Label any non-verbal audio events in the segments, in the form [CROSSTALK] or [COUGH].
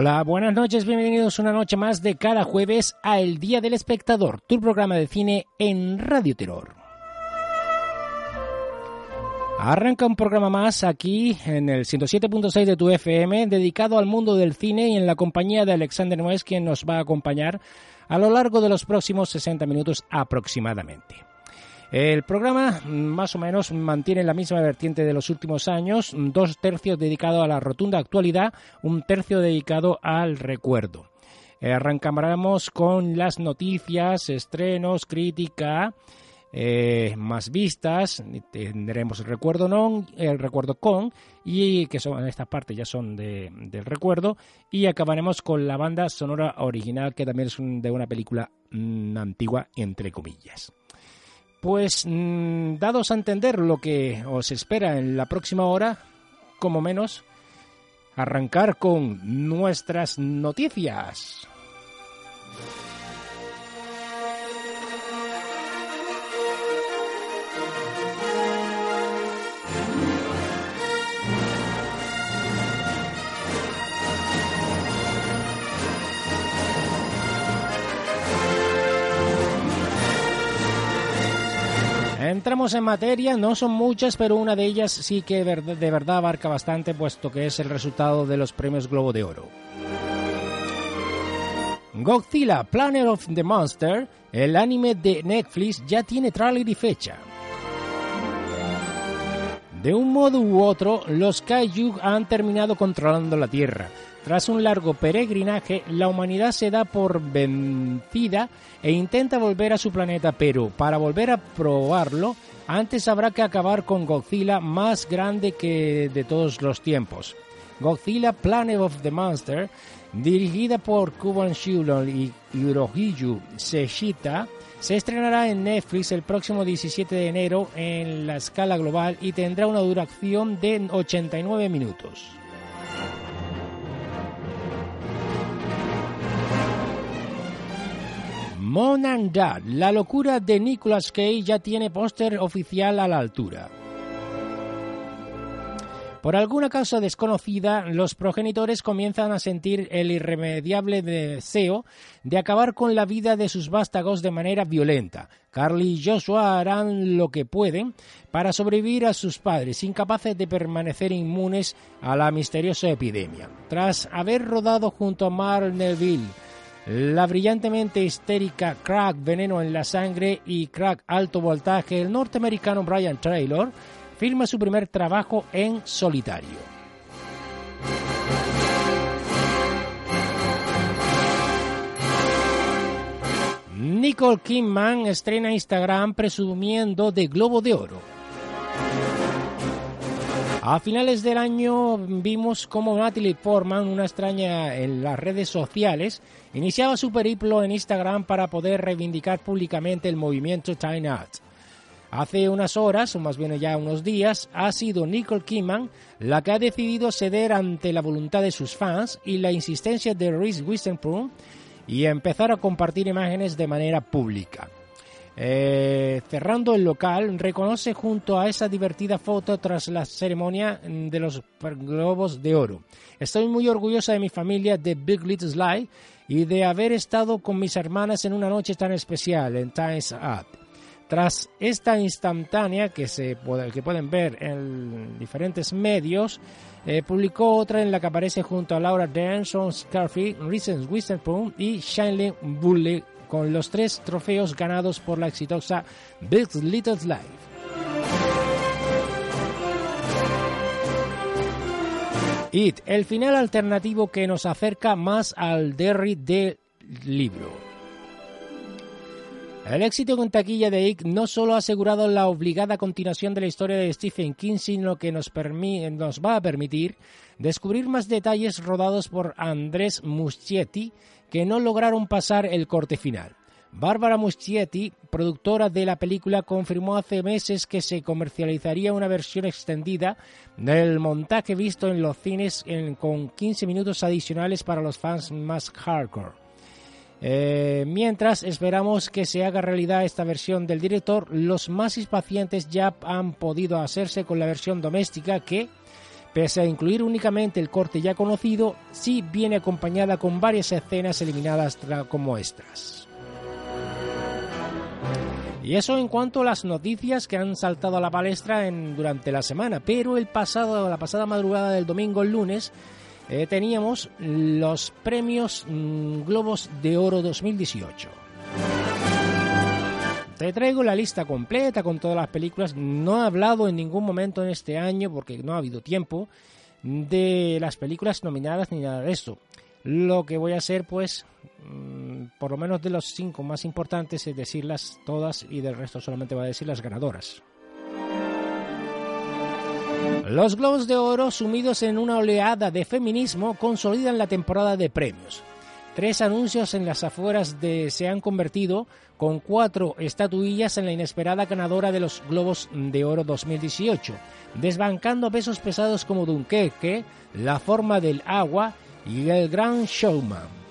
Hola, buenas noches, bienvenidos una noche más de cada jueves a El Día del Espectador, tu programa de cine en Radio Terror. Arranca un programa más aquí en el 107.6 de tu FM dedicado al mundo del cine y en la compañía de Alexander Noes quien nos va a acompañar a lo largo de los próximos 60 minutos aproximadamente. El programa más o menos mantiene la misma vertiente de los últimos años, dos tercios dedicados a la rotunda actualidad, un tercio dedicado al recuerdo. Eh, arrancamos con las noticias, estrenos, crítica, eh, más vistas, tendremos el recuerdo non, el recuerdo con, y que son estas partes ya son de, del recuerdo, y acabaremos con la banda sonora original que también es de una película mm, antigua entre comillas. Pues mm, dados a entender lo que os espera en la próxima hora, como menos, arrancar con nuestras noticias. Entramos en materia, no son muchas, pero una de ellas sí que de verdad abarca bastante, puesto que es el resultado de los premios Globo de Oro. Godzilla Planet of the Monster, el anime de Netflix, ya tiene trailer y fecha. De un modo u otro, los Kaiju han terminado controlando la Tierra. Tras un largo peregrinaje, la humanidad se da por vencida e intenta volver a su planeta, pero para volver a probarlo, antes habrá que acabar con Godzilla más grande que de todos los tiempos. Godzilla Planet of the Monster, dirigida por Kuban Shulon y Hirohiju Seshita, se estrenará en Netflix el próximo 17 de enero en la escala global y tendrá una duración de 89 minutos. Mom and Dad, la locura de Nicolas Cage ya tiene póster oficial a la altura. Por alguna causa desconocida, los progenitores comienzan a sentir el irremediable deseo de acabar con la vida de sus vástagos de manera violenta. Carly y Joshua harán lo que pueden para sobrevivir a sus padres, incapaces de permanecer inmunes a la misteriosa epidemia. Tras haber rodado junto a Mark Neville, la brillantemente histérica Crack Veneno en la Sangre y Crack Alto Voltaje, el norteamericano Brian Taylor firma su primer trabajo en solitario. Nicole Kidman estrena Instagram presumiendo de Globo de Oro. A finales del año vimos cómo Natalie Portman, una extraña en las redes sociales, iniciaba su periplo en Instagram para poder reivindicar públicamente el movimiento Time Out. Hace unas horas, o más bien ya unos días, ha sido Nicole Kidman la que ha decidido ceder ante la voluntad de sus fans y la insistencia de Reese Witherspoon y empezar a compartir imágenes de manera pública. Eh, cerrando el local, reconoce junto a esa divertida foto tras la ceremonia de los Globos de Oro. Estoy muy orgullosa de mi familia de Big Little Slide y de haber estado con mis hermanas en una noche tan especial en Times Up. Tras esta instantánea que, se que pueden ver en diferentes medios, eh, publicó otra en la que aparece junto a Laura Dern, Sean Scarfi, Reasons Witherspoon y Shanley Bulley con los tres trofeos ganados por la exitosa Big Little Life. It, el final alternativo que nos acerca más al Derry del libro. El éxito en taquilla de It no solo ha asegurado la obligada continuación de la historia de Stephen King, sino que nos, nos va a permitir descubrir más detalles rodados por Andrés Muschietti que no lograron pasar el corte final. Bárbara Muschietti, productora de la película, confirmó hace meses que se comercializaría una versión extendida del montaje visto en los cines con 15 minutos adicionales para los fans más hardcore. Eh, mientras esperamos que se haga realidad esta versión del director, los más impacientes ya han podido hacerse con la versión doméstica que, pese a incluir únicamente el corte ya conocido, sí viene acompañada con varias escenas eliminadas como extras. Y eso en cuanto a las noticias que han saltado a la palestra en, durante la semana. Pero el pasado, la pasada madrugada del domingo, el lunes, eh, teníamos los premios mm, Globos de Oro 2018. Te traigo la lista completa con todas las películas. No he hablado en ningún momento en este año, porque no ha habido tiempo, de las películas nominadas ni nada de esto. Lo que voy a hacer, pues, mm, por lo menos de los cinco más importantes, es decirlas todas y del resto solamente voy a decir las ganadoras. Los Globos de Oro, sumidos en una oleada de feminismo, consolidan la temporada de premios. Tres anuncios en las afueras de se han convertido con cuatro estatuillas en la inesperada ganadora de los Globos de Oro 2018, desbancando pesos pesados como Dunkerque, La forma del agua y El Gran Showman.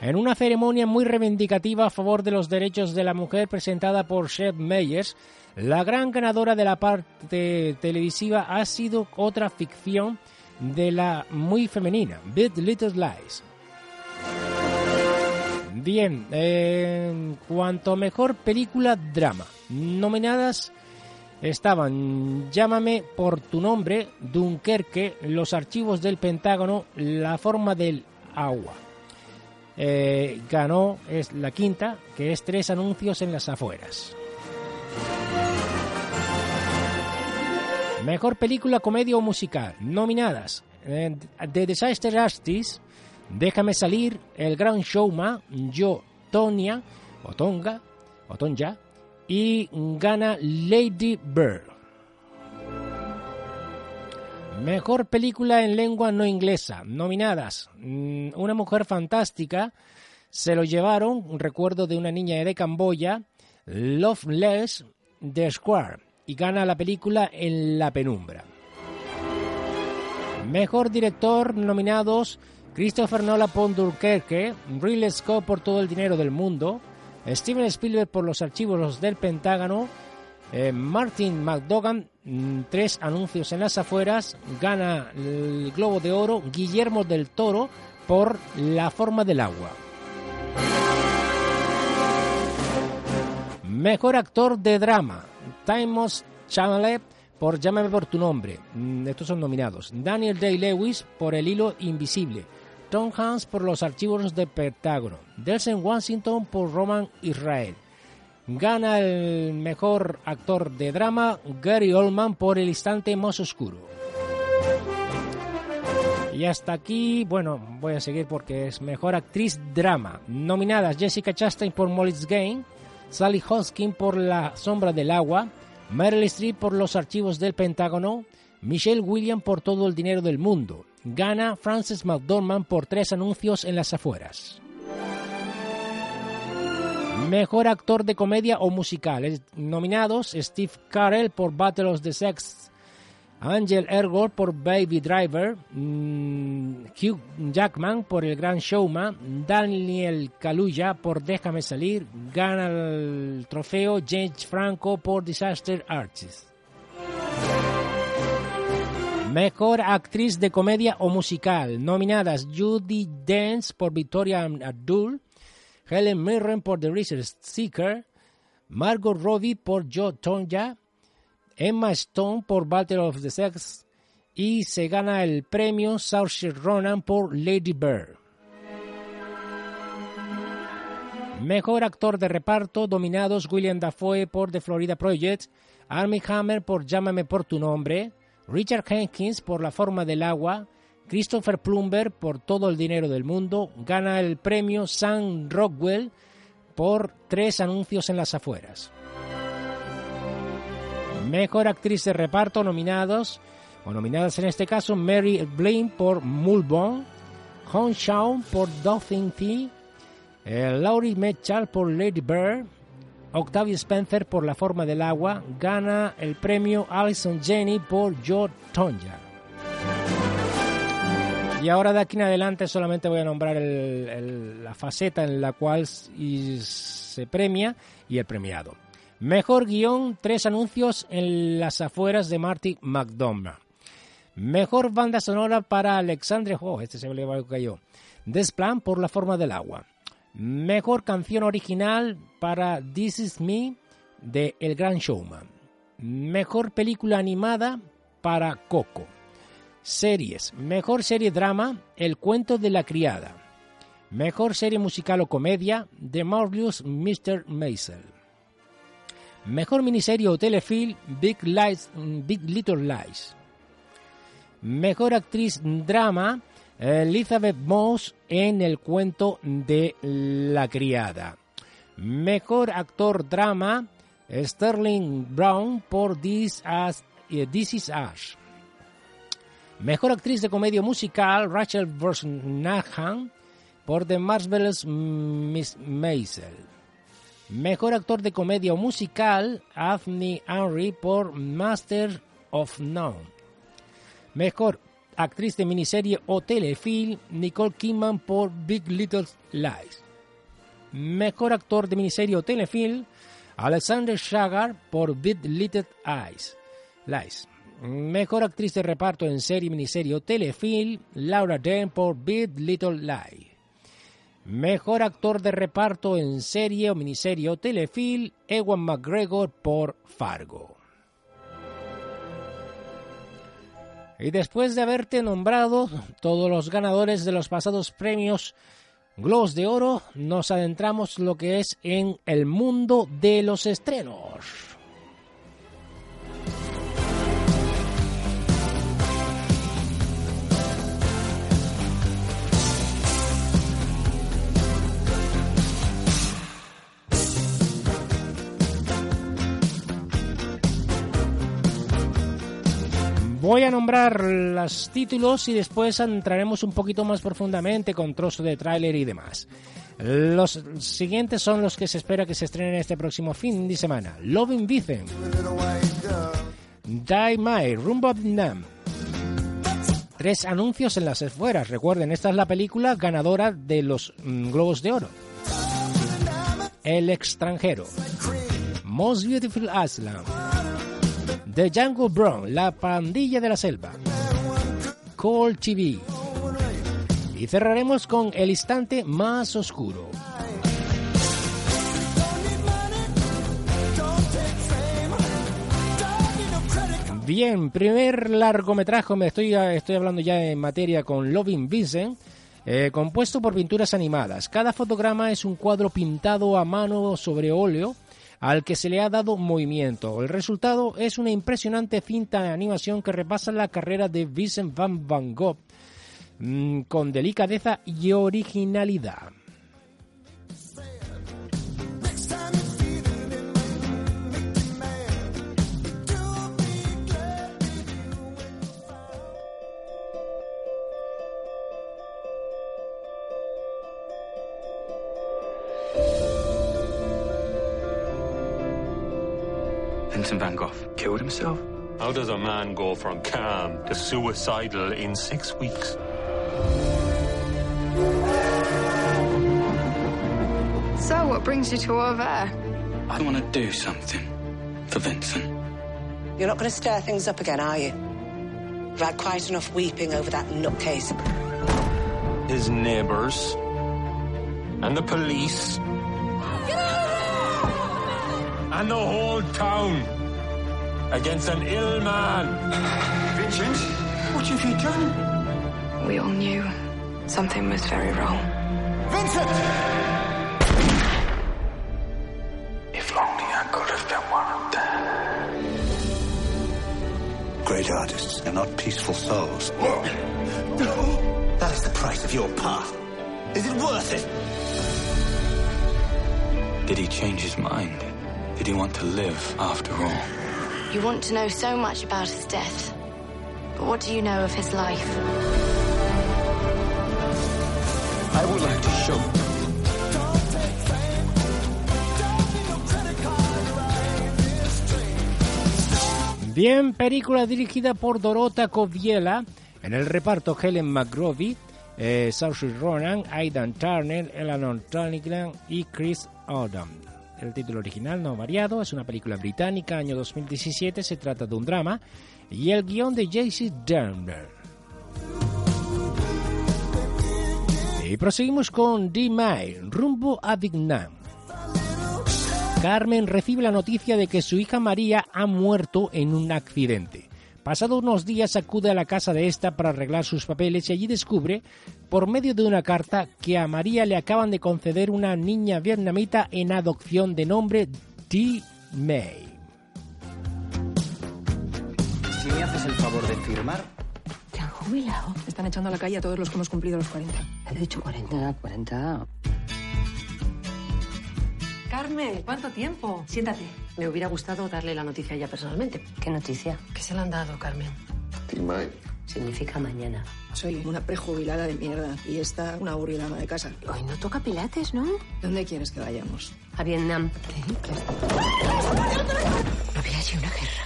En una ceremonia muy reivindicativa a favor de los derechos de la mujer presentada por Chef Meyers, la gran ganadora de la parte televisiva ha sido otra ficción de la muy femenina, Big Little Lies. Bien, en cuanto mejor película drama, nominadas estaban Llámame por tu nombre, Dunkerque, Los archivos del Pentágono, La forma del agua. Eh, ganó es la quinta, que es tres anuncios en las afueras. Mejor película, comedia o musical. Nominadas: eh, The Disaster Artist, Déjame salir, El Gran Showman, Yo, Tonya, o Tonga, o Tonja, y gana Lady Bird. Mejor película en lengua no inglesa. Nominadas: mm, Una mujer fantástica. Se lo llevaron, un recuerdo de una niña de Camboya, Loveless, The Square y gana la película En la penumbra. Mejor director nominados Christopher Nolan por Dunkerque, Ridley Scott por todo el dinero del mundo, Steven Spielberg por los archivos del Pentágono, eh, Martin McDogan, tres anuncios en las afueras, gana el Globo de Oro, Guillermo del Toro por La forma del agua. Mejor actor de drama, Timos Chalamet por Llámame por tu nombre. Mm, estos son nominados. Daniel Day-Lewis por El hilo invisible. Tom Hanks por Los archivos de Pentágono. Delsen Washington por Roman Israel. Gana el mejor actor de drama Gary Oldman por El instante más oscuro. Y hasta aquí, bueno, voy a seguir porque es mejor actriz drama. Nominadas Jessica Chastain por Molly's Game, Sally Hoskin por La sombra del agua, Meryl Streep por los archivos del Pentágono, Michelle Williams por todo el dinero del mundo. Gana Frances McDormand por tres anuncios en las afueras. Mejor actor de comedia o musical. Nominados Steve Carell por Battle of the Sex Angel Ergor por Baby Driver, mm, Hugh Jackman por El Gran Showman, Daniel Kaluuya por Déjame Salir, gana el trofeo James Franco por Disaster Artist. Mejor actriz de comedia o musical. Nominadas Judy Dance por Victoria Abdul, Helen Mirren por The Research Seeker, Margot Robbie por Joe Tonja, Emma Stone por Battle of the Sex y se gana el premio Saoirse Ronan por Lady Bird. Mejor actor de reparto dominados William Dafoe por The Florida Project, Armie Hammer por Llámame por tu nombre, Richard Hankins por La forma del agua, Christopher Plumber por Todo el dinero del mundo, gana el premio Sam Rockwell por tres anuncios en las afueras. Mejor actriz de reparto nominados, o nominadas en este caso, Mary Blaine por Mulbon, Hong Shaw por Nothing Tea, eh, Laurie Metcalf por Lady Bird, Octavia Spencer por La forma del agua, gana el premio Alison Jenny por Joe Tonja. Y ahora de aquí en adelante solamente voy a nombrar la faceta en la cual se premia y el premiado. Mejor guion, tres anuncios en las afueras de Marty McDonough. Mejor banda sonora para Alexandre Oh, este se me le cayó. Desplan por la forma del agua. Mejor canción original para This Is Me de El Gran Showman. Mejor película animada para Coco. Series. Mejor serie drama El cuento de la criada. Mejor serie musical o comedia The Marvelous Mr. Maisel. Mejor miniserie o telefilm Big, Lies, Big Little Lies. Mejor actriz drama Elizabeth Moss en el cuento de La criada. Mejor actor drama, Sterling Brown por This, As, eh, This Is Ash. Mejor actriz de comedia musical, Rachel Brosnahan por The Marvelous Miss Maisel. Mejor actor de comedia musical, Anthony Henry por Master of None. Mejor actriz de miniserie o telefilm Nicole Kidman por Big Little Lies. Mejor actor de miniserie o telefilm Alexander Shagar por Big Little Eyes. Lies. Mejor actriz de reparto en serie, miniserie o telefilm Laura Dern por Big Little Lies. Mejor actor de reparto en serie o miniserie o telefilm Ewan McGregor por Fargo. Y después de haberte nombrado todos los ganadores de los pasados premios Globos de Oro, nos adentramos lo que es en el mundo de los estrenos. Voy a nombrar los títulos y después entraremos un poquito más profundamente con trozo de tráiler y demás. Los siguientes son los que se espera que se estrenen este próximo fin de semana. Loving Vincent, Die My, Rumbo Vietnam. Tres anuncios en las esfueras. Recuerden, esta es la película ganadora de los mm, Globos de Oro. El extranjero. Most Beautiful Island. The Jungle Brown, La Pandilla de la Selva, Call TV. Y cerraremos con El Instante Más Oscuro. Bien, primer largometraje, me estoy, estoy hablando ya en materia con Loving Vincent, eh, compuesto por pinturas animadas. Cada fotograma es un cuadro pintado a mano sobre óleo al que se le ha dado movimiento. El resultado es una impresionante cinta de animación que repasa la carrera de Vincent van Van Gogh mm, con delicadeza y originalidad. Vincent van Gogh killed himself? How does a man go from calm to suicidal in six weeks? So, what brings you to over there? I want to do something for Vincent. You're not going to stir things up again, are you? I've had quite enough weeping over that nutcase. His neighbors. And the police. And the whole town. Against an ill man. [LAUGHS] Vincent, what have you done? We all knew something was very wrong. Vincent! If only I could have been one of them. Great artists are not peaceful souls. No. That is the price of your path. Is it worth it? Did he change his mind? Did he want to live after all? You want to know so much about his death. But what do you know of his life? I would like to show Bien, película dirigida por Dorota Koviela, en el reparto Helen McGrovey, eh, Saoirse Ronan, Aidan Turner, Eleanor Tonigan y Chris Odom. El título original no ha variado, es una película británica, año 2017, se trata de un drama, y el guion de JC Derner. Y proseguimos con D. May, rumbo a Vietnam. Carmen recibe la noticia de que su hija María ha muerto en un accidente. Pasado unos días acude a la casa de esta para arreglar sus papeles y allí descubre, por medio de una carta, que a María le acaban de conceder una niña vietnamita en adopción de nombre T. May. Si me haces el favor de firmar, ¿Te han jubilado? Están echando a la calle a todos los que hemos cumplido los 40. he dicho 40, 40. Carmen, ¿cuánto tiempo? Siéntate. Me hubiera gustado darle la noticia a ella personalmente. ¿Qué noticia? ¿Qué se le han dado, Carmen? Significa mañana. Soy una prejubilada de mierda y esta una aburrida ama de casa. Hoy no toca pilates, ¿no? ¿Dónde quieres que vayamos? A Vietnam. No había allí una guerra.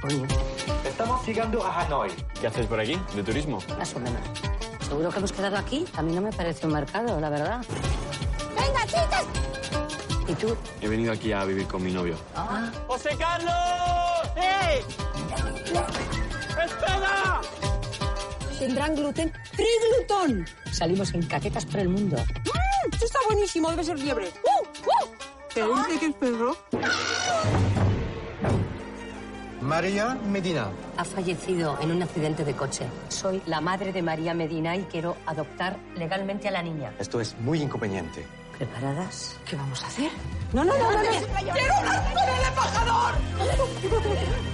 Coño, Estamos llegando a Hanoi. ¿Qué haces por aquí? ¿De turismo? más o menos. ¿Seguro que hemos quedado aquí? A mí no me parece un mercado, la verdad. ¡Venga, chicas! ¿Y tú? He venido aquí a vivir con mi novio. ¡José Carlos! ¡Hey! ¡Espera! ¿Tendrán gluten? ¡Free gluten! Salimos en caquetas por el mundo. Esto está buenísimo, debe ser liebre. ¡Uh! ¡Uh! ¿Te dice que es perro? María Medina. Ha fallecido en un accidente de coche. Soy la madre de María Medina y quiero adoptar legalmente a la niña. Esto es muy inconveniente. ¿Preparadas? ¿Qué vamos a hacer? No, no, no, no. no. ¡Quiero hablar con el embajador! [LAUGHS]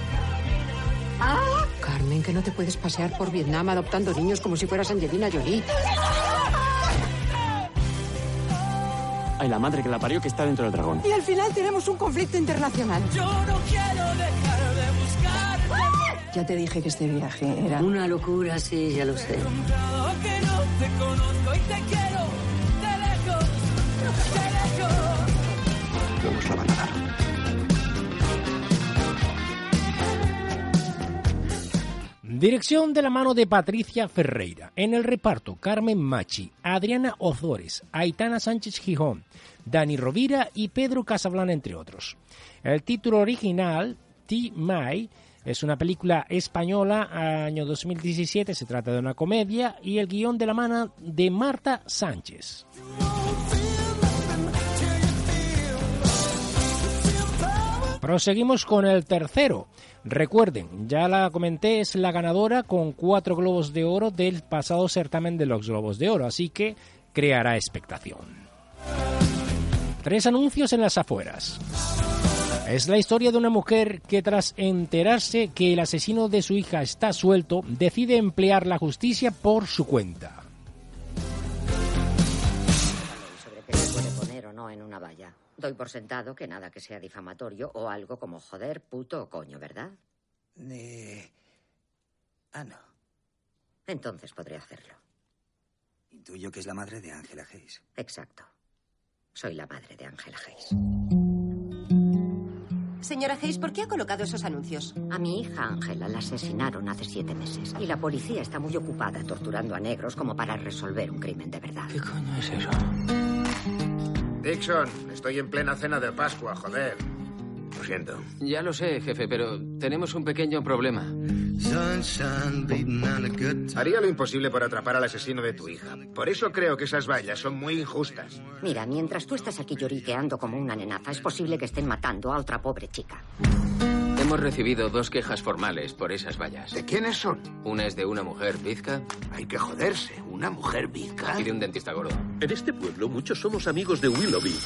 ¡Ah! Carmen, que no te puedes pasear por Vietnam adoptando niños como si fueras Angelina Jolie. Ay, la madre que la parió que está dentro del dragón. Y al final tenemos un conflicto internacional. Yo no quiero dejar de buscar. Ya te dije que este viaje era... Una locura, sí, ya lo sé. La van a dar. Dirección de la mano de Patricia Ferreira. En el reparto, Carmen Machi, Adriana Ozores, Aitana Sánchez Gijón, Dani Rovira y Pedro Casablan, entre otros. El título original, T. May, es una película española, año 2017, se trata de una comedia, y el guion de la mano de Marta Sánchez. Proseguimos con el tercero. Recuerden, ya la comenté, es la ganadora con cuatro globos de oro del pasado certamen de los globos de oro, así que creará expectación. Tres anuncios en las afueras. Es la historia de una mujer que tras enterarse que el asesino de su hija está suelto, decide emplear la justicia por su cuenta. Doy por sentado que nada que sea difamatorio o algo como joder, puto o coño, ¿verdad? Eh... Ah, no. Entonces podré hacerlo. Intuyo que es la madre de Ángela Hayes. Exacto. Soy la madre de Ángela Hayes. Señora Hayes, ¿por qué ha colocado esos anuncios? A mi hija Ángela la asesinaron hace siete meses y la policía está muy ocupada torturando a negros como para resolver un crimen de verdad. ¿Qué coño es eso? Dixon, estoy en plena cena de Pascua, joder. Lo siento. Ya lo sé, jefe, pero tenemos un pequeño problema. Haría lo imposible por atrapar al asesino de tu hija. Por eso creo que esas vallas son muy injustas. Mira, mientras tú estás aquí lloriqueando como una nenaza, es posible que estén matando a otra pobre chica. Hemos recibido dos quejas formales por esas vallas. ¿De quiénes son? Una es de una mujer bizca. Hay que joderse. ¿Una mujer bizca? Y de un dentista gordo. En este pueblo muchos somos amigos de Willoughby.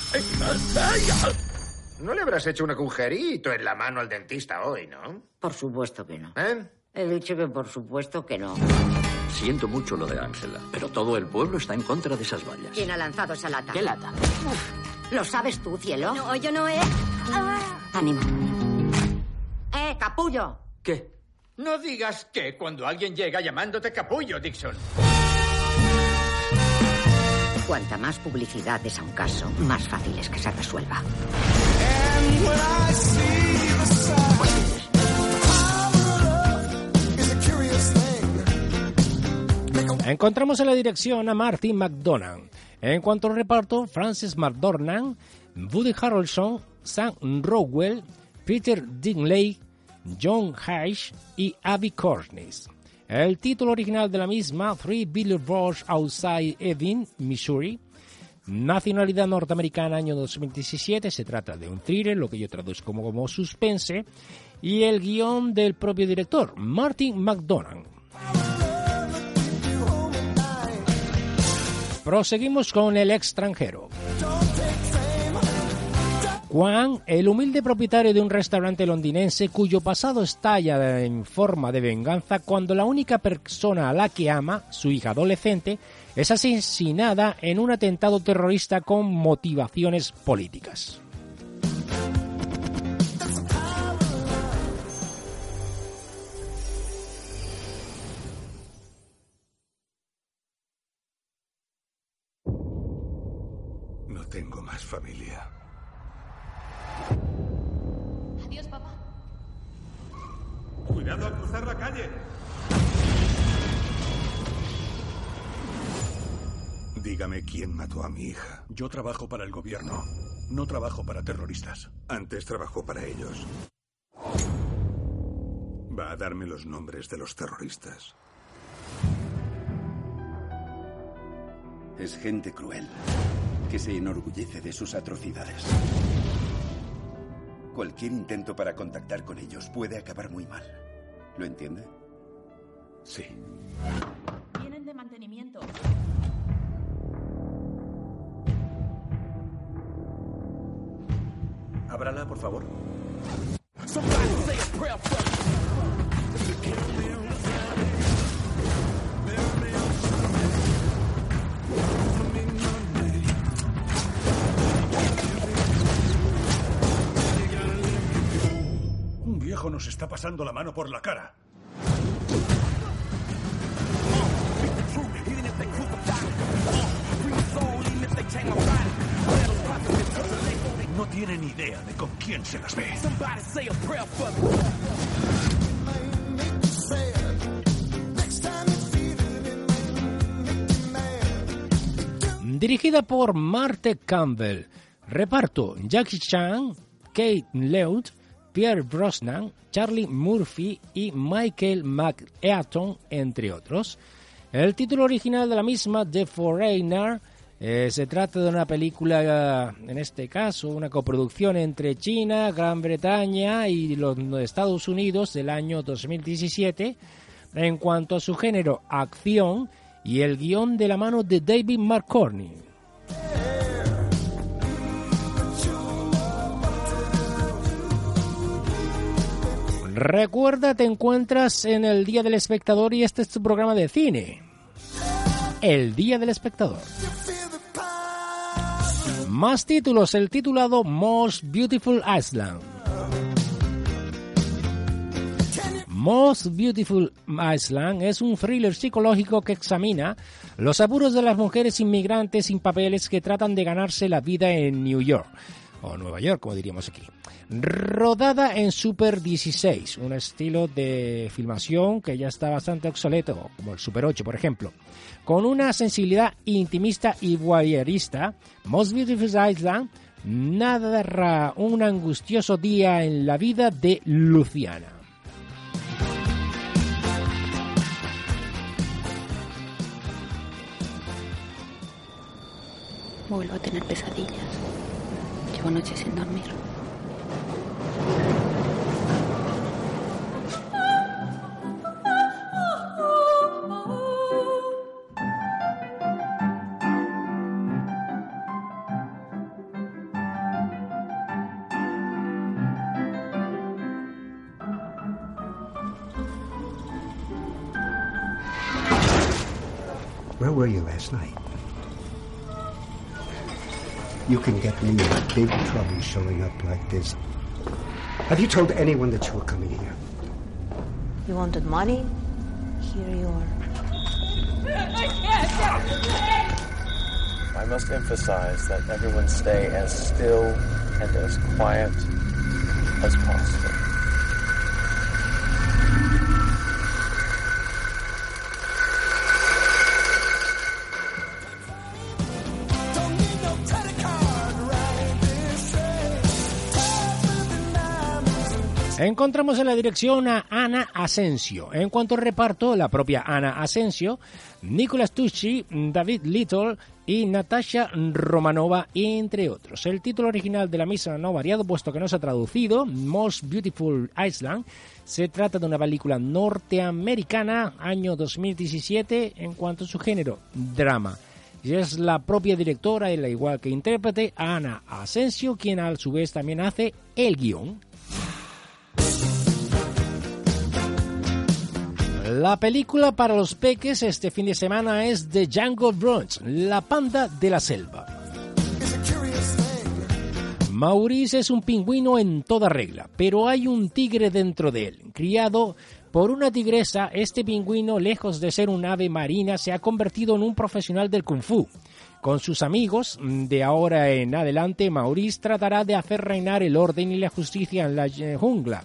No le habrás hecho un agujerito en la mano al dentista hoy, ¿no? Por supuesto que no. ¿Eh? He dicho que por supuesto que no. Siento mucho lo de Ángela, pero todo el pueblo está en contra de esas vallas. ¿Quién ha lanzado esa lata? ¿Qué lata? ¿Lo sabes tú, cielo? No, yo no he... Ánimo. ¡Eh, capullo! ¿Qué? No digas que cuando alguien llega llamándote capullo, Dixon. Cuanta más publicidad des a un caso, más fácil es que se resuelva. Encontramos en la dirección a Martin McDonagh. En cuanto al reparto, Francis McDormand, Woody Harrelson, Sam Rockwell, Peter Dinklage, John Hyde y Abby Cornish. El título original de la misma, Three Billboards Outside Ebbing, Missouri, nacionalidad norteamericana, año 2017, se trata de un thriller, lo que yo traduzco como, como suspense, y el guion del propio director, Martin McDonagh. Proseguimos con El extranjero. Juan, el humilde propietario de un restaurante londinense cuyo pasado estalla en forma de venganza cuando la única persona a la que ama, su hija adolescente, es asesinada en un atentado terrorista con motivaciones políticas. No tengo más familia. Cuidado al cruzar la calle. Dígame quién mató a mi hija. Yo trabajo para el gobierno. No trabajo para terroristas. Antes trabajó para ellos. Va a darme los nombres de los terroristas. Es gente cruel, que se enorgullece de sus atrocidades. Cualquier intento para contactar con ellos puede acabar muy mal. ¿Lo entiende? Sí. Vienen de mantenimiento. Ábrala, por favor. Pasando la mano por la cara. No tienen idea de con quién se las ve. Dirigida por Marte Campbell. Reparto: Jackie Chan, Kate Leut, Pierre Brosnan, Charlie Murphy y Michael McEaton, entre otros. El título original de la misma, The Foreigner, eh, se trata de una película, en este caso, una coproducción entre China, Gran Bretaña y los Estados Unidos del año 2017. En cuanto a su género, acción y el guion de la mano de David McCorney. Recuerda, te encuentras en el Día del Espectador y este es tu programa de cine. El Día del Espectador. Más títulos, el titulado Most Beautiful Island. Most Beautiful Island es un thriller psicológico que examina los apuros de las mujeres inmigrantes sin papeles que tratan de ganarse la vida en New York, Nueva York, como diríamos aquí. Rodada en Super 16, un estilo de filmación que ya está bastante obsoleto, como el Super 8, por ejemplo. Con una sensibilidad intimista y voyeurista, Most Beautiful Island narra un angustioso día en la vida de Luciana. Vuelvo a tener pesadillas. Llevo noches sin dormir. Where were you last night? You can get me in big trouble showing up like this. Have you told anyone that you were coming here? You wanted money? Here you are. I must emphasize that everyone stay as still and as quiet as possible. Encontramos en la dirección a Ana Asensio. En cuanto al reparto, la propia Ana Asensio, Nicolas Tucci, David Little y Natasha Romanova, entre otros. El título original de la misma no ha variado, puesto que no se ha traducido. Most Beautiful Island. Se trata de una película norteamericana, año 2017, en cuanto a su género, drama. Y es la propia directora, y la igual que intérprete, Ana Asensio, quien a su vez también hace el guion. La película para los peques este fin de semana es The Jungle Brunch, la panda de la selva. Maurice es un pingüino en toda regla, pero hay un tigre dentro de él. Criado por una tigresa, este pingüino, lejos de ser un ave marina, se ha convertido en un profesional del kung fu. Con sus amigos, de ahora en adelante, Maurice tratará de hacer reinar el orden y la justicia en la jungla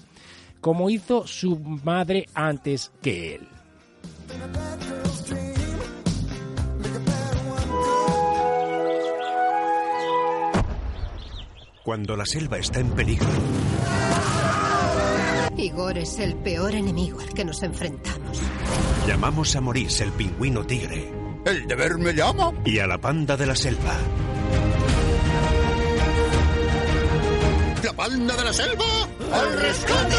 como hizo su madre antes que él. Cuando la selva está en peligro. Igor es el peor enemigo al que nos enfrentamos. Llamamos a Maurice el pingüino tigre. El deber me llama. Y a la panda de la selva. ¡La panda de la selva! ¡Al rescate!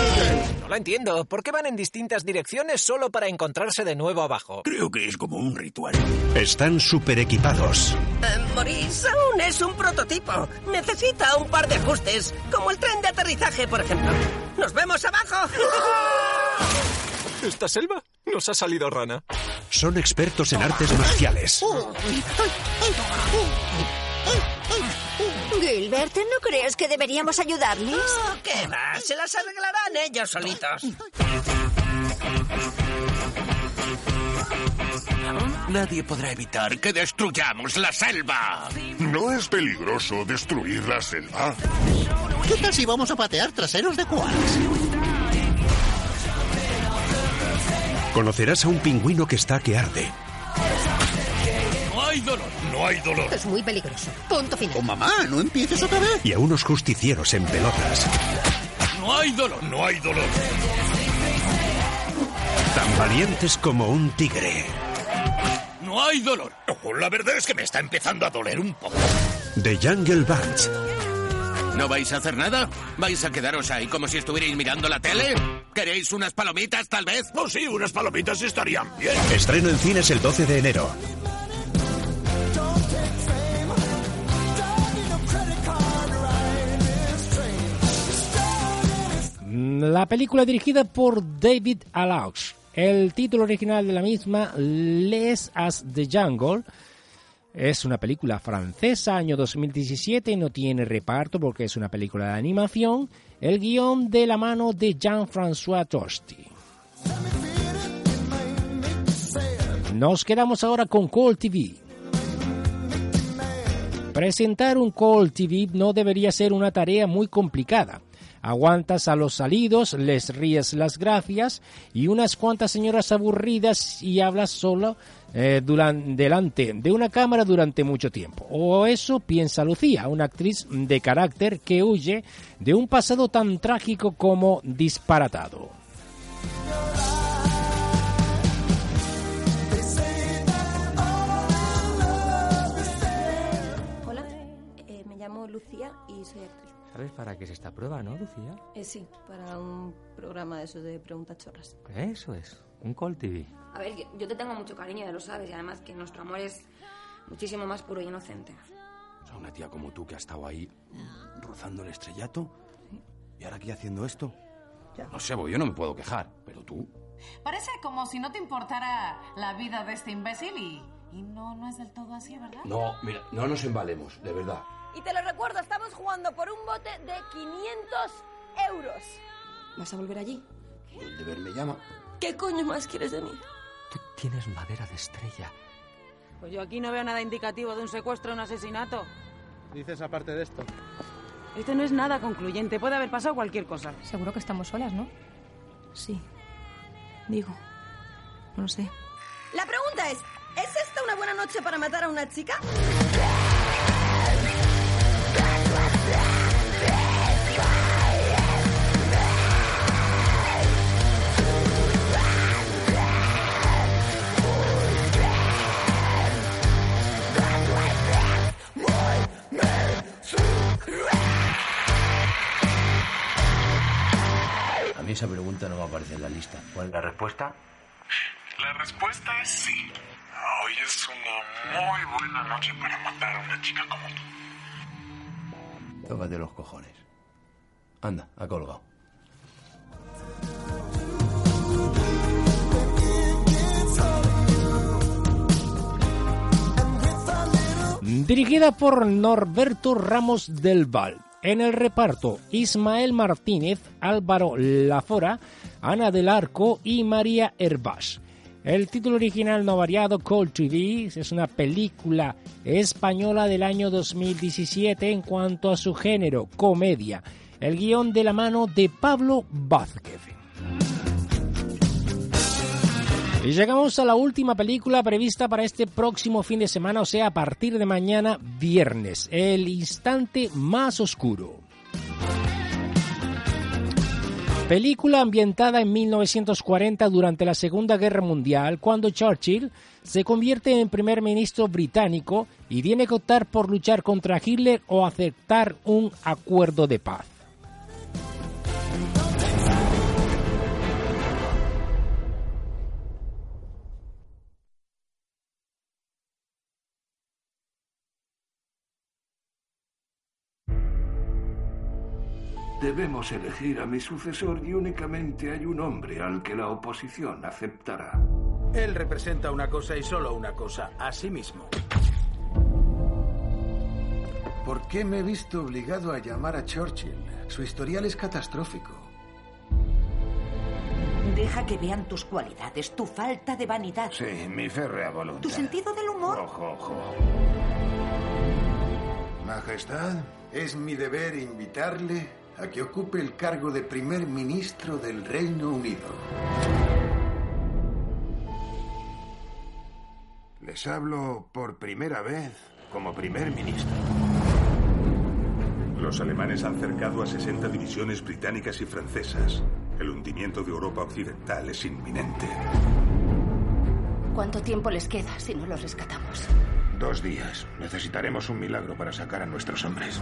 No lo entiendo. ¿Por qué van en distintas direcciones solo para encontrarse de nuevo abajo? Creo que es como un ritual. Están super equipados. Eh, Maurice aún es un prototipo. Necesita un par de ajustes, como el tren de aterrizaje, por ejemplo. ¡Nos vemos abajo! [LAUGHS] ¿Esta selva? Nos ha salido rana. Son expertos en artes marciales. Gilbert, ¿no crees que deberíamos ayudarles? Oh, ¿Qué va? Se las arreglarán ellos solitos. Nadie podrá evitar que destruyamos la selva. ¿No es peligroso destruir la selva? ¿Qué tal si vamos a patear traseros de koalas? Conocerás a un pingüino que está que arde. No hay dolor, no hay dolor. Es muy peligroso. Punto final. Oh, mamá, no empieces otra vez. Y a unos justicieros en pelotas. No hay dolor, no hay dolor. Tan valientes como un tigre. No hay dolor. Oh, la verdad es que me está empezando a doler un poco. The Jungle Bunch. ¿No vais a hacer nada? ¿Vais a quedaros ahí como si estuvierais mirando la tele? ¿Queréis unas palomitas, tal vez? Oh, sí, unas palomitas estarían bien. Estreno en cines el 12 de enero. La película dirigida por David Alaux. El título original de la misma, Les as the Jungle, es una película francesa, año 2017, no tiene reparto porque es una película de animación. El guion de la mano de Jean-François Tosti. Nos quedamos ahora con Call TV. Presentar un Call TV no debería ser una tarea muy complicada. Aguantas a los salidos, les ríes las gracias y unas cuantas señoras aburridas y hablas solo eh, delante de una cámara durante mucho tiempo. O eso piensa Lucía, una actriz de carácter que huye de un pasado tan trágico como disparatado. ¿Sabes para qué es esta prueba, no, Lucía? Eh, sí, para un programa de eso de preguntas chorras. Eso es, un Call TV. A ver, yo, te tengo mucho cariño, ya lo sabes, y además que nuestro amor es muchísimo más puro y inocente. O sea, una tía como tú que ha estado ahí rozando el estrellato y ahora aquí haciendo esto. No sé, yo no me puedo quejar, pero tú. Parece como si no te importara la vida de este imbécil y, y no, no es del todo así, ¿verdad? No, mira, no nos embalemos, de verdad. Y te lo recuerdo, estamos jugando por un bote de 500 euros. ¿Vas a volver allí? El deber me llama. ¿Qué coño más quieres de mí? Tú tienes madera de estrella. Pues yo aquí no veo nada indicativo de un secuestro o un asesinato. Dices aparte de esto. Esto no es nada concluyente, puede haber pasado cualquier cosa. Seguro que estamos solas, ¿no? Sí. Digo. No lo sé. La pregunta es, ¿es esta una buena noche para matar a una chica? A mí esa pregunta no me aparece en la lista. ¿Cuál es la respuesta? La respuesta es sí. Hoy es una muy buena noche para matar a una chica como tú. Tócate los cojones. Anda, ha colgado. Dirigida por Norberto Ramos del Val. En el reparto, Ismael Martínez, Álvaro Lafora, Ana del Arco y María Herbach. El título original no variado, Call TV, es una película española del año 2017 en cuanto a su género, comedia. El guion de la mano de Pablo Vázquez. Y llegamos a la última película prevista para este próximo fin de semana, o sea, a partir de mañana viernes, El instante más oscuro. Película ambientada en 1940 durante la Segunda Guerra Mundial, cuando Churchill se convierte en primer ministro británico y tiene que optar por luchar contra Hitler o aceptar un acuerdo de paz. Debemos elegir a mi sucesor y únicamente hay un hombre al que la oposición aceptará. Él representa una cosa y solo una cosa, a sí mismo. ¿Por qué me he visto obligado a llamar a Churchill? Su historial es catastrófico. Deja que vean tus cualidades, tu falta de vanidad. Sí, mi férrea voluntad. Tu sentido del humor. Ojo, ojo. Majestad, es mi deber invitarle a que ocupe el cargo de primer ministro del Reino Unido. Les hablo por primera vez como primer ministro. Los alemanes han cercado a 60 divisiones británicas y francesas. El hundimiento de Europa Occidental es inminente. ¿Cuánto tiempo les queda si no los rescatamos? Dos días. Necesitaremos un milagro para sacar a nuestros hombres.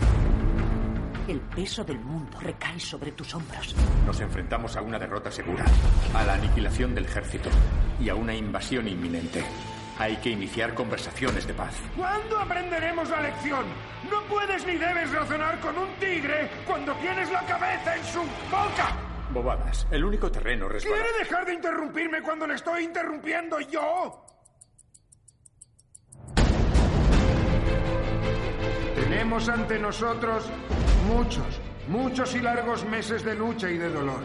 El peso del mundo recae sobre tus hombros. Nos enfrentamos a una derrota segura, a la aniquilación del ejército y a una invasión inminente. Hay que iniciar conversaciones de paz. ¿Cuándo aprenderemos la lección? No puedes ni debes razonar con un tigre cuando tienes la cabeza en su boca. Bobadas. El único terreno resbalado. ¿Quiere dejar de interrumpirme cuando le estoy interrumpiendo yo? Tenemos ante nosotros muchos, muchos y largos meses de lucha y de dolor.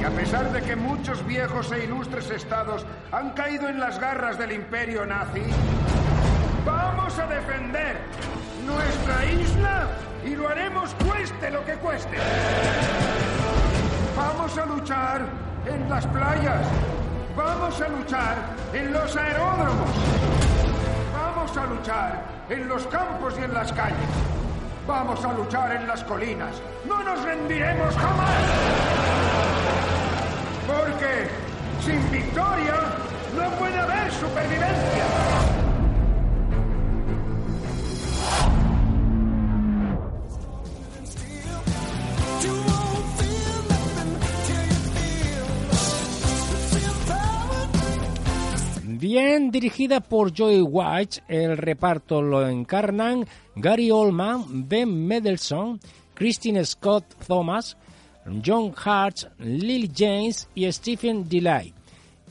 Y a pesar de que muchos viejos e ilustres estados han caído en las garras del imperio nazi, Vamos a defender nuestra isla y lo haremos cueste lo que cueste. Vamos a luchar en las playas. Vamos a luchar en los aeródromos. Vamos a luchar en los campos y en las calles. Vamos a luchar en las colinas. No nos rendiremos jamás. Porque sin victoria no puede haber supervivencia. Bien dirigida por Joey White, el reparto lo encarnan Gary Oldman, Ben Mendelsohn, Christine Scott Thomas, John Hart, Lily James y Stephen Delay.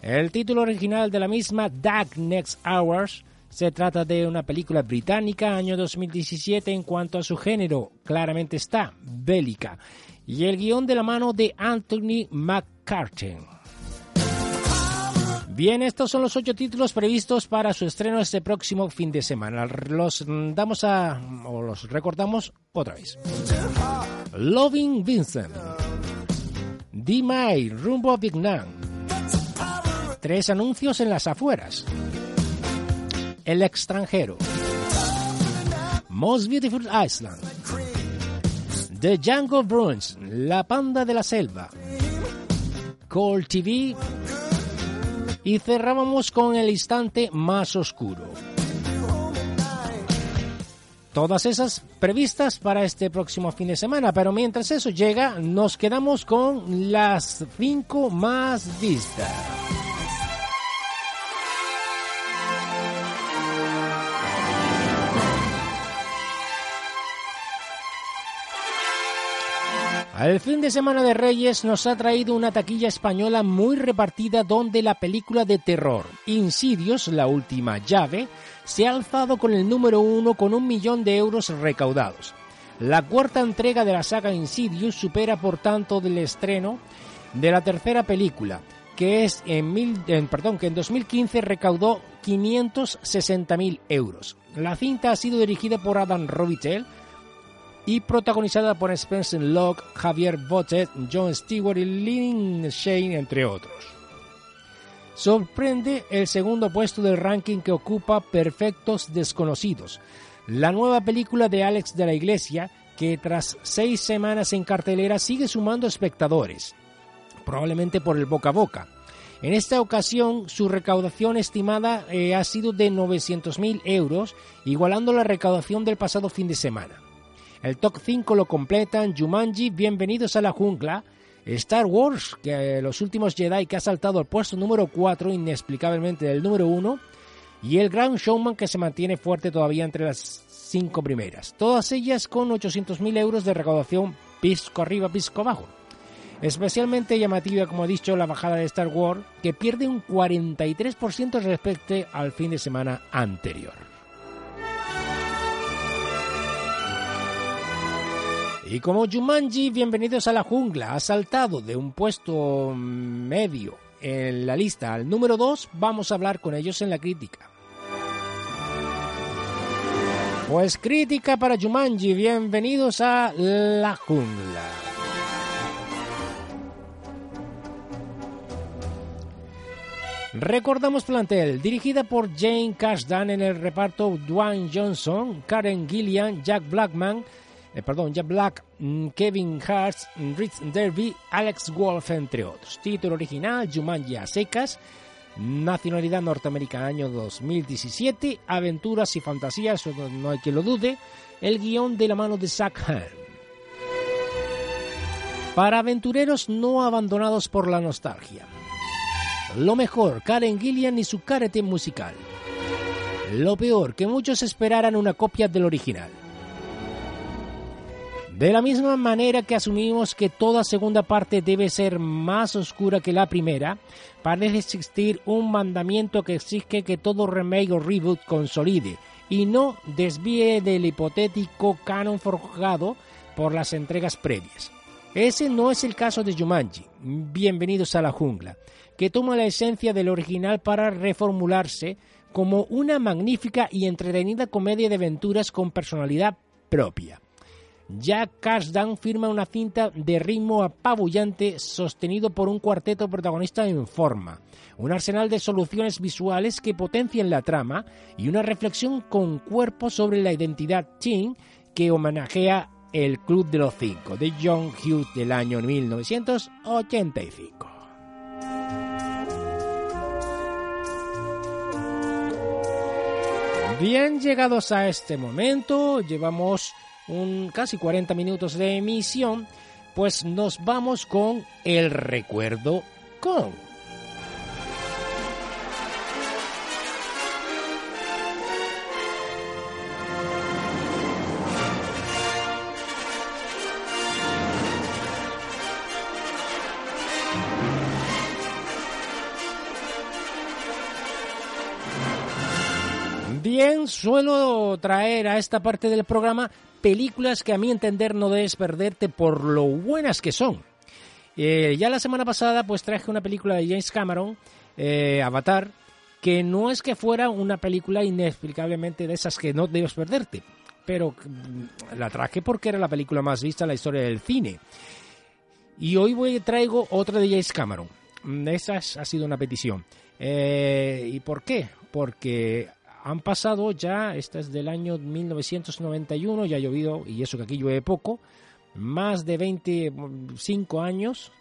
El título original de la misma, Dark Next Hours, se trata de una película británica año 2017 en cuanto a su género, claramente está, bélica, y el guion de la mano de Anthony McCarthy. Bien, estos son los ocho títulos previstos para su estreno este próximo fin de semana. Los damos a. o los recordamos otra vez. Loving Vincent. D-May, rumbo a Vietnam. Tres anuncios en las afueras. El extranjero. Most Beautiful Island. The Jungle Bruins, La Panda de la Selva. Call TV y cerrábamos con el instante más oscuro. Todas esas previstas para este próximo fin de semana, pero mientras eso llega, nos quedamos con las cinco más vistas. El fin de semana de Reyes nos ha traído una taquilla española muy repartida donde la película de terror Insidios, la última llave, se ha alzado con el número uno con un millón de euros recaudados. La cuarta entrega de la saga Insidious supera por tanto del estreno de la tercera película, que es en, mil, en, perdón, que en 2015 recaudó 560.000 euros. La cinta ha sido dirigida por Adam Robitel, y protagonizada por Spencer Locke, Javier Botet, John Stewart y Lynn Shane, entre otros. Sorprende el segundo puesto del ranking que ocupa Perfectos Desconocidos, la nueva película de Alex de la Iglesia que tras seis semanas en cartelera sigue sumando espectadores, probablemente por el boca a boca. En esta ocasión, su recaudación estimada eh, ha sido de 900.000 euros, igualando la recaudación del pasado fin de semana. El top 5 lo completan Jumanji, Bienvenidos a la Jungla, Star Wars, que los últimos Jedi que ha saltado al puesto número 4 inexplicablemente del número 1, y El Gran Showman que se mantiene fuerte todavía entre las 5 primeras. Todas ellas con 800.000 euros de recaudación pisco arriba, pisco abajo. Especialmente llamativa, como he dicho, la bajada de Star Wars, que pierde un 43% respecto al fin de semana anterior. Y como Jumanji, bienvenidos a la jungla, ha saltado de un puesto medio en la lista al número 2, vamos a hablar con ellos en la crítica. Pues crítica para Jumanji, bienvenidos a la jungla. Recordamos plantel, dirigida por Jane Kasdan en el reparto Dwayne Johnson, Karen Gillian, Jack Blackman, eh, perdón, Jack Black, mm, Kevin Hart, mm, Rich Derby, Alex Wolf, entre otros. Título original, Jumanji a secas, nacionalidad norteamericana, año 2017, aventuras y fantasías, no hay que lo dude, el guion de la mano de Hahn. Para aventureros no abandonados por la nostalgia. Lo mejor, Karen Gillian y su carete musical. Lo peor, que muchos esperaran una copia del original. De la misma manera que asumimos que toda segunda parte debe ser más oscura que la primera, parece existir un mandamiento que exige que todo remake o reboot consolide y no desvíe del hipotético canon forjado por las entregas previas. Ese no es el caso de Jumanji, Bienvenidos a la jungla, que toma la esencia del original para reformularse como una magnífica y entretenida comedia de aventuras con personalidad propia. Jack Kasdan firma una cinta de ritmo apabullante sostenido por un cuarteto protagonista en forma, un arsenal de soluciones visuales que potencian la trama y una reflexión con cuerpo sobre la identidad teen que homenajea el Club de los Cinco de John Hughes del año 1985. Bien, llegados a este momento, llevamos un casi 40 minutos de emisión, pues nos vamos con el recuerdo con. Bien, suelo traer a esta parte del programa películas que a mi entender no debes perderte por lo buenas que son. Eh, ya la semana pasada pues traje una película de James Cameron, eh, Avatar, que no es que fuera una película inexplicablemente de esas que no debes perderte, pero mm, la traje porque era la película más vista en la historia del cine. Y hoy voy, traigo otra de James Cameron. Mm, esa ha sido una petición. Eh, ¿Y por qué? Porque han pasado ya, esta es del año 1991, ya ha llovido, y eso que aquí llueve poco, más de 25 años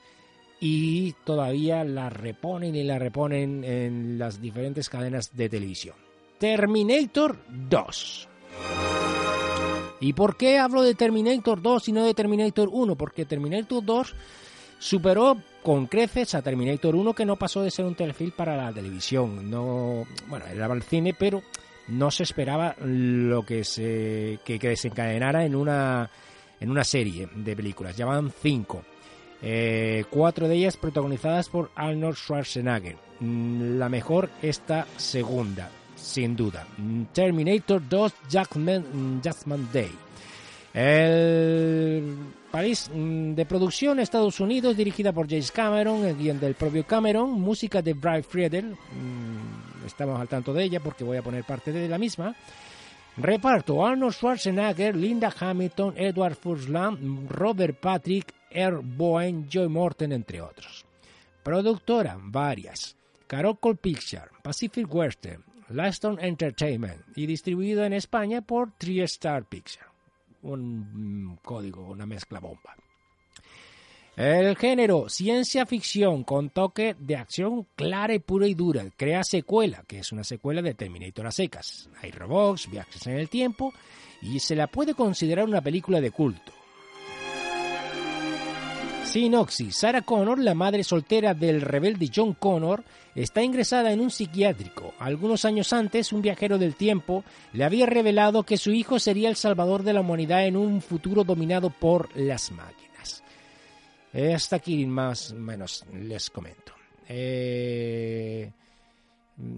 y todavía la reponen y la reponen en las diferentes cadenas de televisión. Terminator 2. ¿Y por qué hablo de Terminator 2 y no de Terminator 1? Porque Terminator 2 superó con creces a Terminator 1 que no pasó de ser un telefilm para la televisión. No, bueno, era el cine, pero no se esperaba lo que se que, desencadenara en una en una serie de películas. Llamaban cinco. Eh, cuatro de ellas protagonizadas por Arnold Schwarzenegger. Mm, la mejor esta segunda, sin duda. Terminator 2 Jackman, Jackman Day. El París mm, de producción Estados Unidos, dirigida por James Cameron, el guion del propio Cameron, música de Brian Friedel, mm, estamos al tanto de ella porque voy a poner parte de la misma. Reparto Arnold Schwarzenegger, Linda Hamilton, Edward Furlan, Robert Patrick, Earl Bowen, Joy Morton, entre otros. Productora, varias. Caracol Picture, Pacific Western, Lightstone Entertainment y distribuido en España por TriStar Picture un código, una mezcla bomba. El género ciencia ficción con toque de acción clara y pura y dura. Crea secuela, que es una secuela de Terminator a secas. Hay robots, viajes en el tiempo y se la puede considerar una película de culto. Sinopsis. Sarah Connor, la madre soltera del rebelde John Connor, está ingresada en un psiquiátrico. Algunos años antes, un viajero del tiempo le había revelado que su hijo sería el salvador de la humanidad en un futuro dominado por las máquinas. Hasta aquí más o menos les comento. Eh,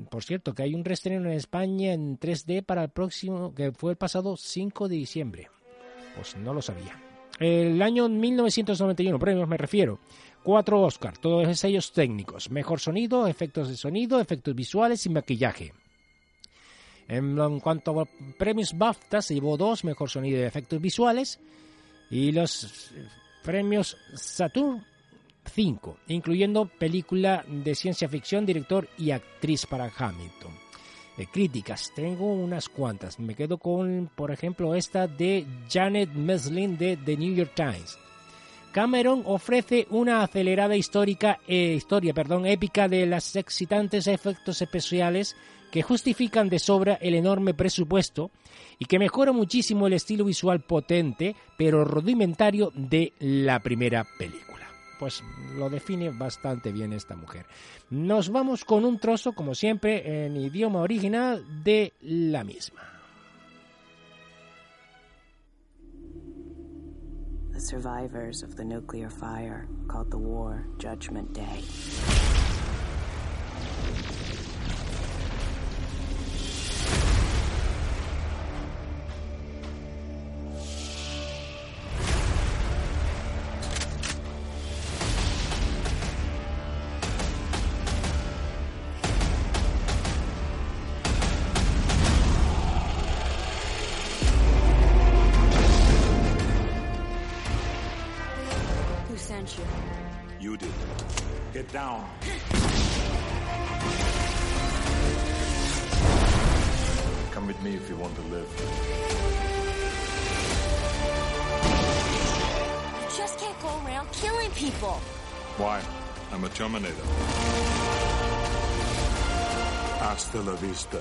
por cierto, que hay un reestreno en España en 3D para el próximo, que fue el pasado 5 de diciembre. Pues no lo sabía. El año 1991, premios me refiero. Cuatro Oscars, todos sellos técnicos. Mejor sonido, efectos de sonido, efectos visuales y maquillaje. En, cuanto a premios BAFTA, se llevó dos, mejor sonido y efectos visuales. Y los premios Saturn, cinco, incluyendo película de ciencia ficción, director y actriz para Hamilton críticas. Tengo unas cuantas. Me quedo con, por ejemplo, esta de Janet Meslin de The New York Times. Cameron ofrece una acelerada histórica, eh, historia perdón, épica de las excitantes efectos especiales que justifican de sobra el enorme presupuesto y que mejora muchísimo el estilo visual potente pero rudimentario de la primera película pues lo define bastante bien esta mujer. Nos vamos con un trozo, como siempre, en idioma original de la misma. The survivors of the nuclear fire called the war Judgment Day. You. You did. Get down. Come with me if you want to live. You just can't go around killing people. Why? I'm a Terminator. Hasta la vista,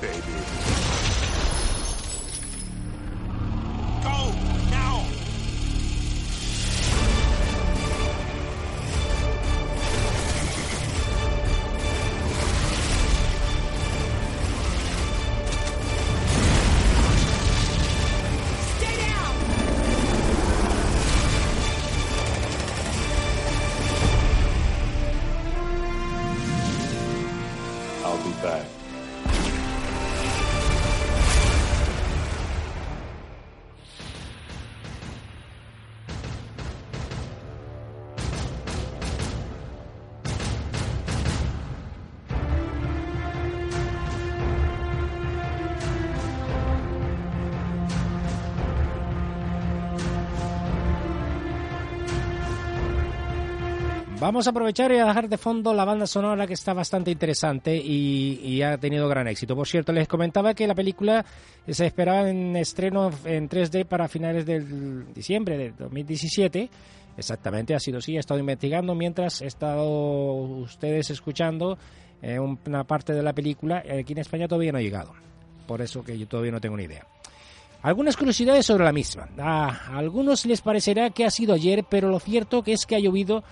baby. Vamos a aprovechar y a dejar de fondo la banda sonora que está bastante interesante y, ha tenido gran éxito. Por cierto, les comentaba que la película se esperaba en estreno en 3D para finales del diciembre de 2017. Exactamente, ha sido así. He estado investigando mientras he estado ustedes escuchando eh, una parte de la película. Aquí en España todavía no ha llegado. Por eso que yo todavía no tengo ni idea. Algunas curiosidades sobre la misma. A algunos les parecerá que ha sido ayer, pero lo cierto que es que ha llovido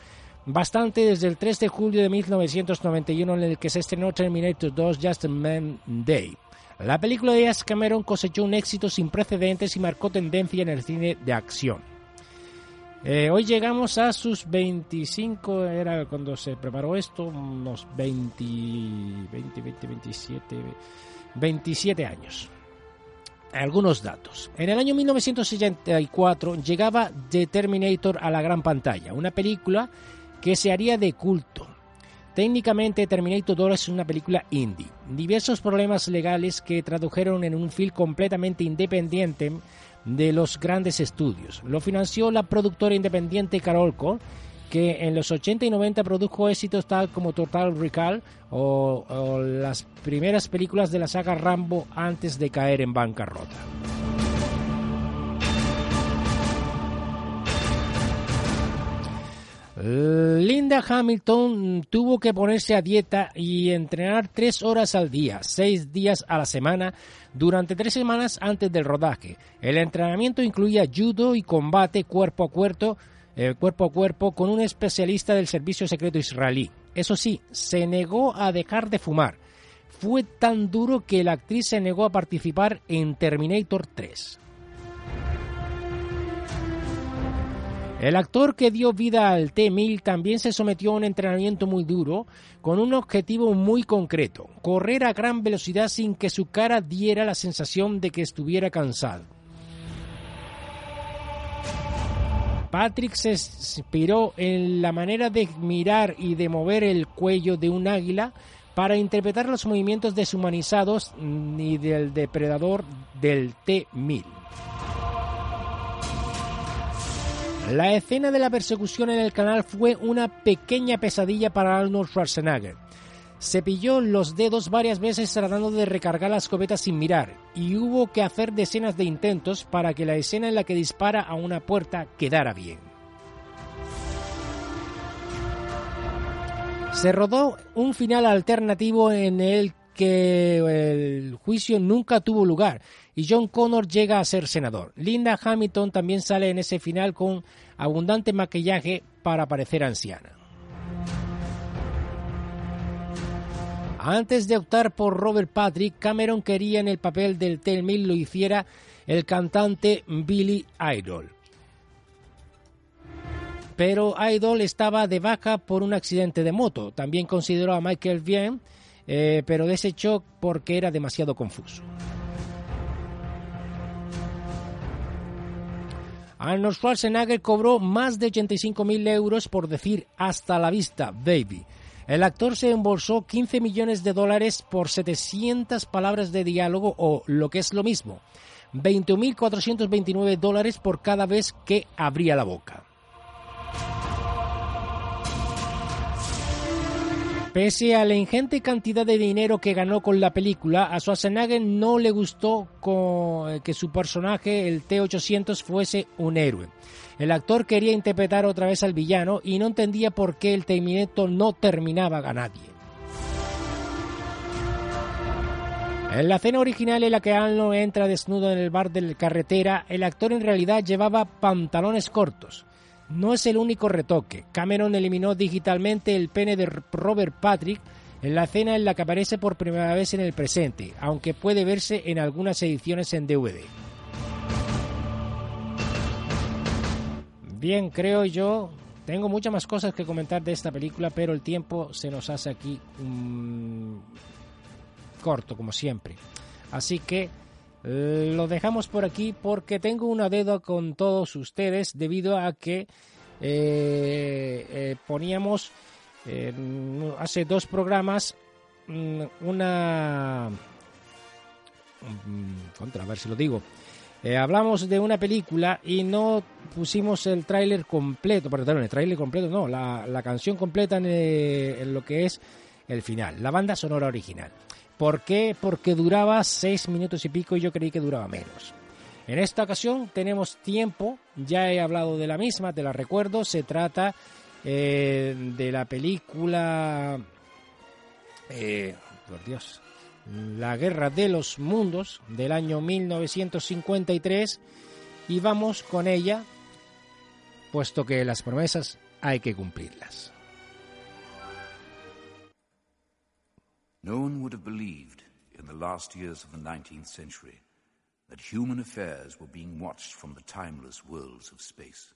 bastante desde el 3 de julio de 1991 en el que se estrenó Terminator 2 Just a Man Day. La película de James Cameron cosechó un éxito sin precedentes y marcó tendencia en el cine de acción. Eh, hoy llegamos a sus 25, era cuando se preparó esto, unos 20, 20, 20, 27, 27 años. Algunos datos. En el año 1964 llegaba The Terminator a la gran pantalla, una película que se haría de culto. Técnicamente Terminator 2 es una película indie. Diversos problemas legales que tradujeron en un film completamente independiente de los grandes estudios. Lo financió la productora independiente Carolco, que en los 80 y 90 produjo éxitos tal como Total Recall o, o las primeras películas de la saga Rambo antes de caer en bancarrota. Linda Hamilton tuvo que ponerse a dieta y entrenar tres horas al día, seis días a la semana, durante tres semanas antes del rodaje. El entrenamiento incluía judo y combate cuerpo a cuerpo, eh, cuerpo a cuerpo con un especialista del servicio secreto israelí. Eso sí, se negó a dejar de fumar. Fue tan duro que la actriz se negó a participar en Terminator 3. El actor que dio vida al T-1000 también se sometió a un entrenamiento muy duro con un objetivo muy concreto, correr a gran velocidad sin que su cara diera la sensación de que estuviera cansado. Patrick se inspiró en la manera de mirar y de mover el cuello de un águila para interpretar los movimientos deshumanizados y del depredador del T-1000. La escena de la persecución en el canal fue una pequeña pesadilla para Arnold Schwarzenegger. Se pilló los dedos varias veces tratando de recargar la escopeta sin mirar y hubo que hacer decenas de intentos para que la escena en la que dispara a una puerta quedara bien. Se rodó un final alternativo en el que el juicio nunca tuvo lugar y John Connor llega a ser senador. Linda Hamilton también sale en ese final con abundante maquillaje para parecer anciana. Antes de optar por Robert Patrick, Cameron quería en el papel del T-1000 lo hiciera el cantante Billy Idol. Pero Idol estaba de baja por un accidente de moto. También consideró a Michael Bien, eh, pero desechó porque era demasiado confuso. Arnold Schwarzenegger cobró más de 85.000 euros por decir hasta la vista, baby. El actor se embolsó 15 millones de dólares por 700 palabras de diálogo o, lo que es lo mismo, 20.429 dólares por cada vez que abría la boca. Pese a la ingente cantidad de dinero que ganó con la película, a Schwarzenegger no le gustó que su personaje, el T-800, fuese un héroe. El actor quería interpretar otra vez al villano y no entendía por qué el Terminator no terminaba a nadie. En la escena original en la que Arnold entra desnudo en el bar de la carretera, el actor en realidad llevaba pantalones cortos. No es el único retoque. Cameron eliminó digitalmente el pene de Robert Patrick en la escena en la que aparece por primera vez en el presente, aunque puede verse en algunas ediciones en DVD. Bien, creo yo, tengo muchas más cosas que comentar de esta película, pero el tiempo se nos hace aquí corto, como siempre. Así que lo dejamos por aquí porque tengo una deuda con todos ustedes debido a que eh, eh, poníamos hace dos programas mm, una mm, contra a ver si lo digo. Hablamos de una película y no pusimos el tráiler completo perdón el tráiler completo no la, canción completa en lo que es el final la banda sonora original ¿Por qué? Porque duraba seis minutos y pico y yo creí que duraba menos. En esta ocasión tenemos tiempo, ya he hablado de la misma, te la recuerdo, se trata eh, de la película, eh, por Dios, La Guerra de los Mundos del año 1953 y vamos con ella, puesto que las promesas hay que cumplirlas. No one would have believed in the last years of the 19th century that human affairs were being watched from the timeless worlds of space.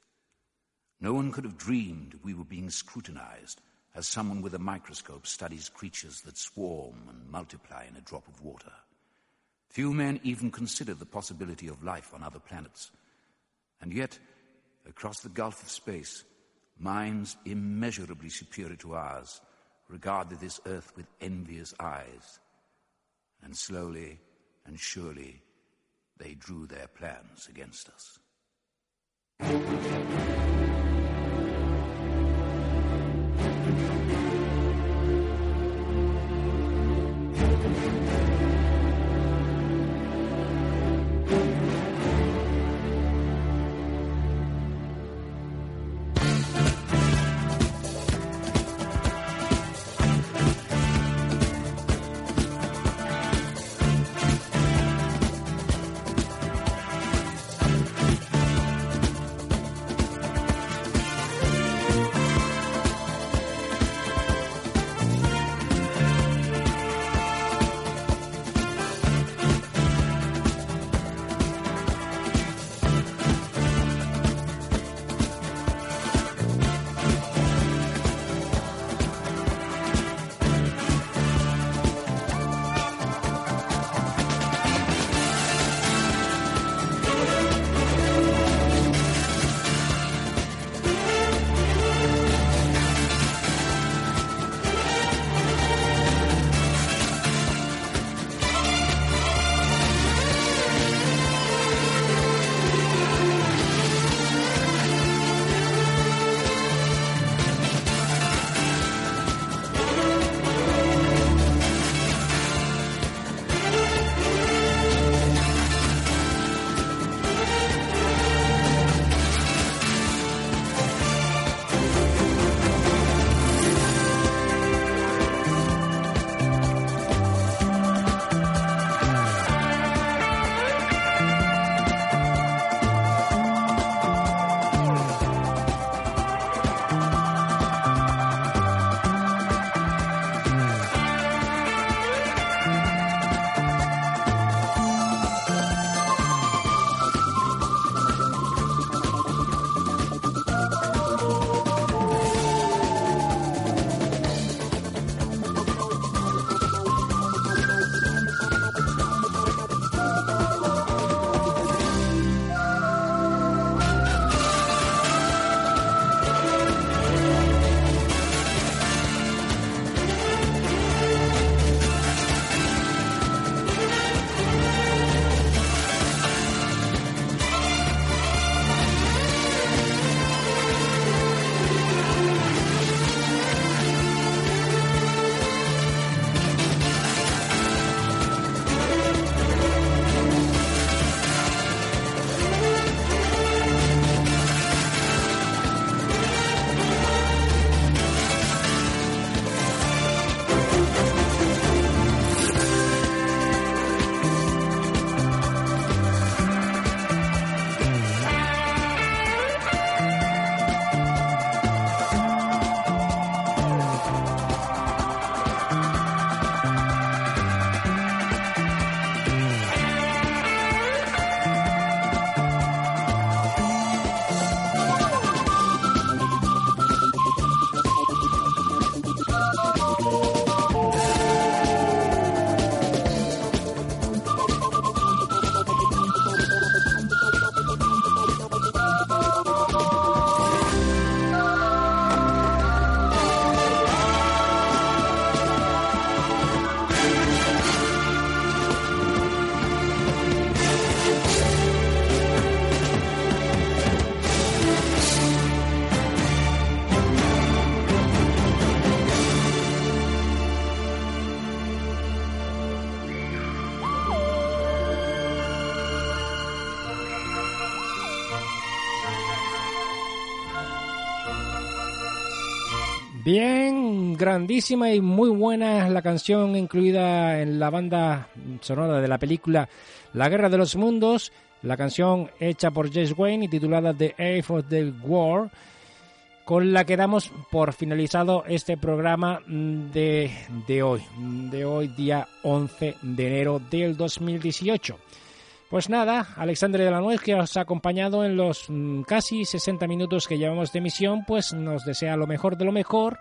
No one could have dreamed we were being scrutinized as someone with a microscope studies creatures that swarm and multiply in a drop of water. Few men even considered the possibility of life on other planets. And yet, across the gulf of space, minds immeasurably superior to ours regarded this earth with envious eyes, and slowly and surely they drew their plans against us. Grandísima y muy buena la canción incluida en la banda sonora de la película La Guerra de los Mundos, la canción hecha por James Wayne y titulada The Age of the War, con la que damos por finalizado este programa de, de hoy, de hoy día 11 de enero del 2018. Pues nada, Alexandre de la Nuez, que os ha acompañado en los mm, casi 60 minutos que llevamos de emisión, pues nos desea lo mejor de lo mejor,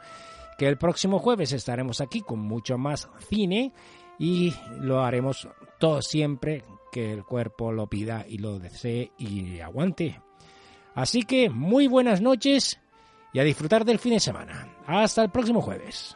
que el próximo jueves estaremos aquí con mucho más cine y lo haremos todo siempre que el cuerpo lo pida y lo desee y aguante. Así que muy buenas noches y a disfrutar del fin de semana. Hasta el próximo jueves.